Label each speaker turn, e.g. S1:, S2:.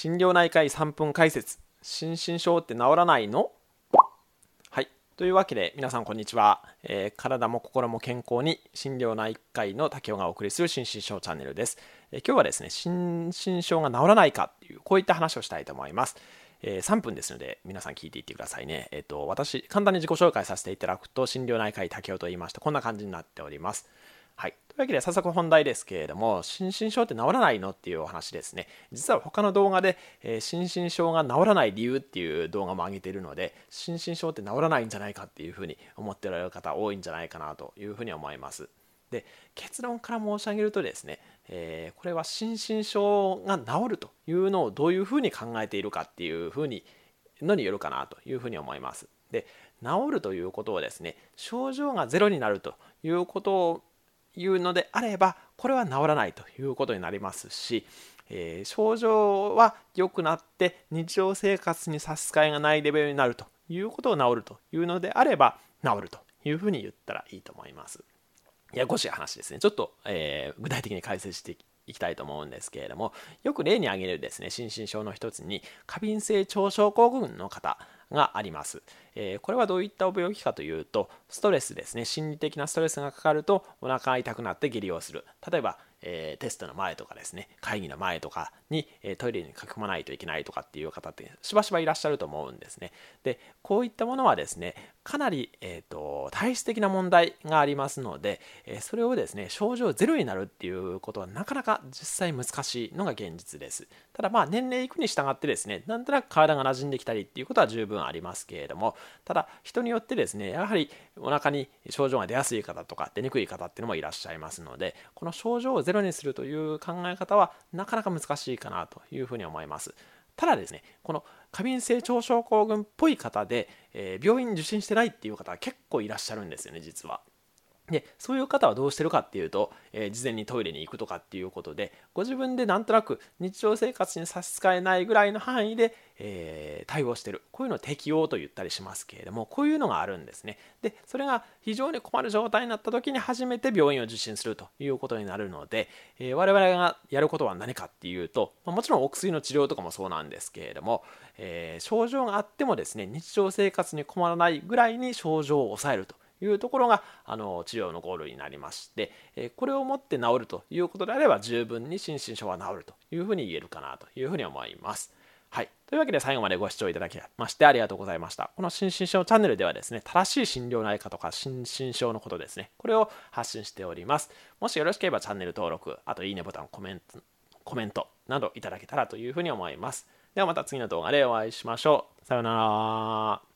S1: 心療内科医3分解説。心身症って治らないの？はい。というわけで皆さんこんにちは、えー、体も心も健康に心療内科医の竹雄がお送りする心身症チャンネルです、えー、今日はですね心身症が治らないかっていうこういった話をしたいと思います。えー、3分ですので、皆さん聞いていってくださいね。えっ、と、私、簡単に自己紹介させていただくと、心療内科医竹雄と言いまして、こんな感じになっております。というわけで、早速本題ですけれども、心身症って治らないのっていうお話ですね。実は他の動画で、えー、心身症が治らない理由っていう動画も上げているので、心身症って治らないんじゃないかっていうふうに思っておられる方多いんじゃないかなというふうに思います。で、結論から申し上げるとですね、えー、これは心身症が治るというのをどういうふうに考えているかっていうふうにのによるかなというふうに思います。で治るということをですね症状がゼロになるということをいうのであればこれは治らないということになりますし、えー、症状は良くなって日常生活に差し支えがないレベルになるということを治るというのであれば治るというふうに言ったらいいと思います。ややこしい話ですね。ちょっと、えー、具体的に解説していきたいと思うんですけれども、よく例に挙げるですね、心身症の一つに、過敏性腸症候群の方があります。え、これはどういった病気かというと、ストレスですね、心理的なストレスがかかるとお腹が痛くなって下痢をする。例えば、えー、テストの前とかですね、会議の前とかに、えー、トイレに書き込まないといけないとかっていう方ってしばしばいらっしゃると思うんですね。で、こういったものはですね、かなり、えーと、体質的な問題がありますので、えそれをですね、症状ゼロになるっていうことはなかなか実際難しいのが現実です。ただまあ年齢いくに従ってですね、なんとなく体が馴染んできたりっていうことは十分ありますけれども、ただ人によってですね、やはりお腹に症状が出やすい方とか出にくい方っていうのもいらっしゃいますので、この症状をゼロにするという考え方はなかなか難しいかなというふうに思います。ただですね、この過敏性腸症候群っぽい方で、えー、病院受診してないっていう方は結構いらっしゃるんですよね、実は。でそういう方はどうしてるかっていうと、えー、事前にトイレに行くとかっていうことでご自分でなんとなく日常生活に差し支えないぐらいの範囲で、えー、対応してる。こういうのを適応と言ったりしますけれどもこういうのがあるんですね。でそれが非常に困る状態になった時に初めて病院を受診するということになるので、えー、我々がやることは何かっていうと、ま、もちろんお薬の治療とかもそうなんですけれども、え症状があってもですね日常生活に困らないぐらいに症状を抑えると。いうところがあの治療のゴールになりまして、えこれをもって治るということであれば十分に心身症は治るというふうに言えるかなというふうに思います。はい。というわけで最後までご視聴いただきましてありがとうございました。この心身症チャンネルではですね、正しい診療内科とか心身症のことですね、これを発信しております。もしよろしければチャンネル登録、あといいねボタン、コメント、コメントなどいただけたらというふうに思います。ではまた次の動画でお会いしましょう。さようなら。